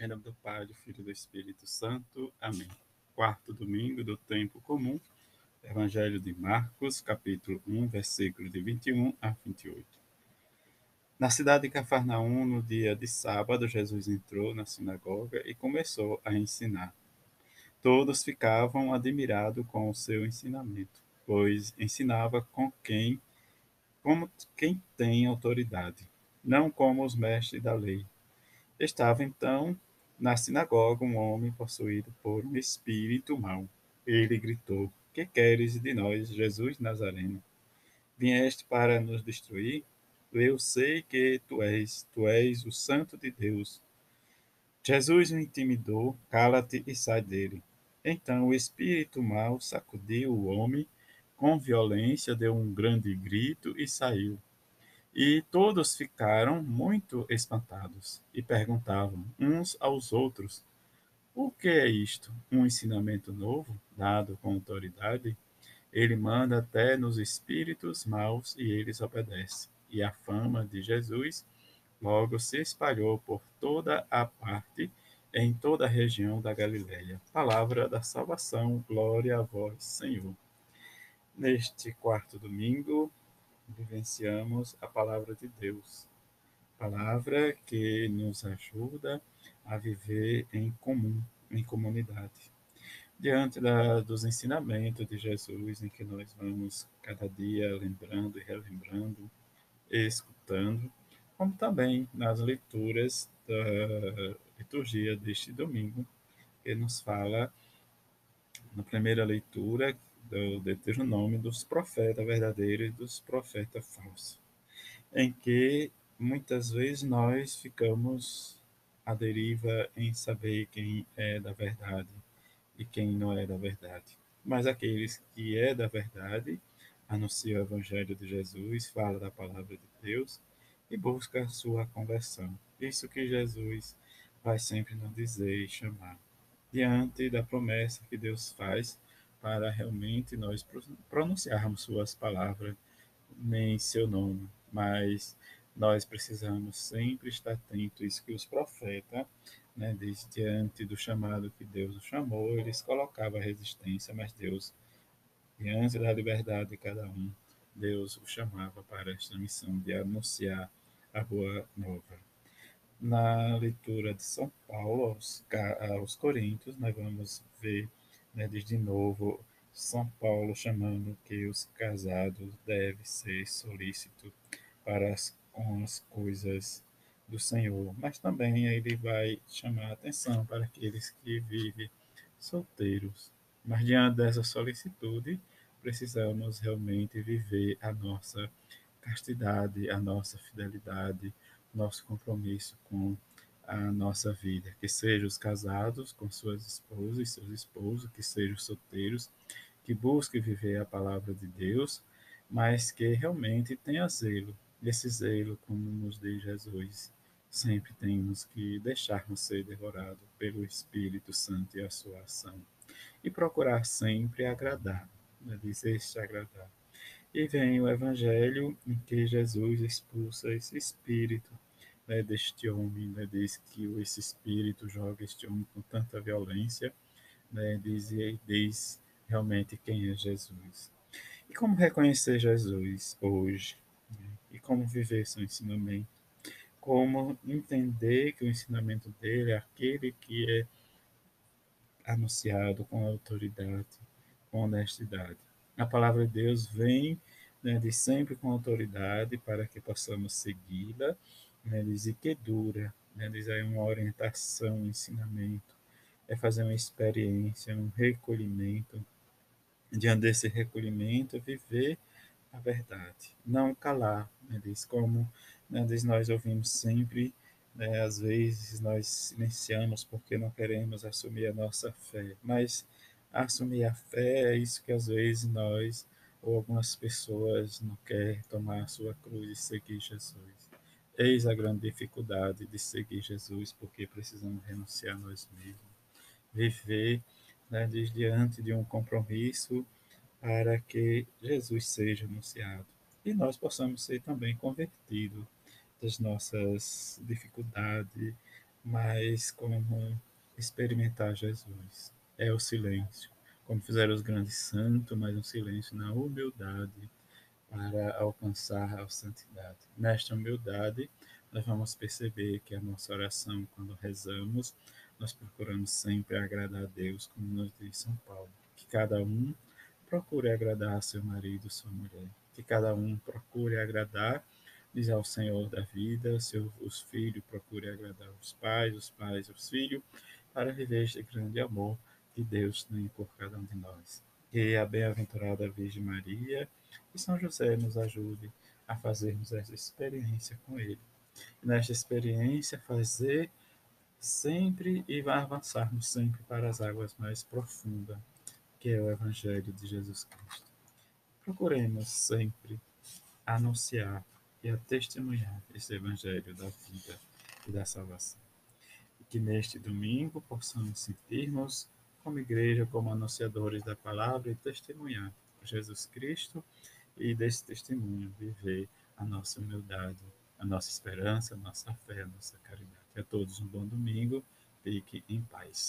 Em nome do Pai, do Filho e do Espírito Santo. Amém. Quarto domingo do tempo comum. Evangelho de Marcos, capítulo 1, versículos de 21 a 28. Na cidade de Cafarnaum, no dia de sábado, Jesus entrou na sinagoga e começou a ensinar. Todos ficavam admirados com o seu ensinamento, pois ensinava com quem, como quem tem autoridade, não como os mestres da lei. Estava então na sinagoga, um homem possuído por um espírito mau. Ele gritou: Que queres de nós, Jesus Nazareno? Vieste para nos destruir? Eu sei que tu és, tu és o Santo de Deus. Jesus o intimidou: Cala-te e sai dele. Então o espírito mau sacudiu o homem com violência, deu um grande grito e saiu. E todos ficaram muito espantados e perguntavam uns aos outros: O que é isto? Um ensinamento novo, dado com autoridade? Ele manda até nos espíritos maus e eles obedecem. E a fama de Jesus logo se espalhou por toda a parte, em toda a região da Galileia. Palavra da salvação, glória a vós, Senhor. Neste quarto domingo, vivenciamos a palavra de Deus. Palavra que nos ajuda a viver em comum, em comunidade. Diante da, dos ensinamentos de Jesus, em que nós vamos cada dia lembrando e relembrando, escutando, como também nas leituras da liturgia deste domingo, que nos fala, na primeira leitura, do Deuteronômio dos profetas verdadeiros e dos profetas falsos, em que muitas vezes nós ficamos à deriva em saber quem é da verdade e quem não é da verdade. Mas aqueles que é da verdade anunciam o evangelho de Jesus, fala da palavra de Deus e busca a sua conversão. Isso que Jesus vai sempre nos dizer e chamar. Diante da promessa que Deus faz para realmente nós pronunciarmos suas palavras em seu nome, mas nós precisamos sempre estar atentos que os profetas, né, diante do chamado que Deus os chamou, eles colocavam resistência, mas Deus, diante da liberdade de cada um, Deus o chamava para esta missão de anunciar a boa nova. Na leitura de São Paulo aos, aos Coríntios, nós vamos ver né, desde novo São Paulo chamando que os casados devem ser solícitos para as, com as coisas do Senhor, mas também ele vai chamar a atenção para aqueles que vivem solteiros. Mas diante dessa solicitude, precisamos realmente viver a nossa castidade, a nossa fidelidade, nosso compromisso com a nossa vida, que sejam os casados com suas esposas e seus esposos, que sejam os solteiros, que busquem viver a palavra de Deus, mas que realmente tenha zelo. Esse zelo, como nos diz Jesus, sempre temos que deixarmos ser devorados pelo Espírito Santo e a sua ação. E procurar sempre agradar, né? dizer-se agradar. E vem o Evangelho em que Jesus expulsa esse espírito né, deste homem, né, diz que esse espírito joga este homem com tanta violência, né, diz, diz realmente quem é Jesus. E como reconhecer Jesus hoje? Né, e como viver seu ensinamento? Como entender que o ensinamento dele é aquele que é anunciado com autoridade, com honestidade. A palavra de Deus vem né, de sempre com autoridade para que possamos segui-la né, dizer que dura, né, uma orientação, um ensinamento, é fazer uma experiência, um recolhimento, diante desse recolhimento, viver a verdade, não calar, né, diz como né, diz, nós ouvimos sempre, né, às vezes nós silenciamos porque não queremos assumir a nossa fé, mas assumir a fé é isso que às vezes nós ou algumas pessoas não querem tomar a sua cruz e seguir Jesus. Eis a grande dificuldade de seguir Jesus, porque precisamos renunciar a nós mesmos, viver né, diante de um compromisso para que Jesus seja anunciado. E nós possamos ser também convertidos das nossas dificuldades, mas como experimentar Jesus. É o silêncio, como fizeram os grandes santos, mas um silêncio na humildade para alcançar a santidade. Nesta humildade, nós vamos perceber que a nossa oração, quando rezamos, nós procuramos sempre agradar a Deus, como nos diz São Paulo. Que cada um procure agradar seu marido, sua mulher. Que cada um procure agradar, diz ao Senhor da vida, seus, os filhos procure agradar os pais, os pais os filhos, para viver este grande amor que Deus tem por cada um de nós. Que a bem-aventurada Virgem Maria e São José nos ajude a fazermos essa experiência com Ele. E nesta experiência, fazer sempre e avançarmos sempre para as águas mais profundas, que é o Evangelho de Jesus Cristo. Procuremos sempre anunciar e a testemunhar esse Evangelho da vida e da salvação. E que neste domingo possamos sentirmos como igreja, como anunciadores da palavra e testemunhar Jesus Cristo e desse testemunho viver a nossa humildade, a nossa esperança, a nossa fé, a nossa caridade. A todos um bom domingo. Fique em paz.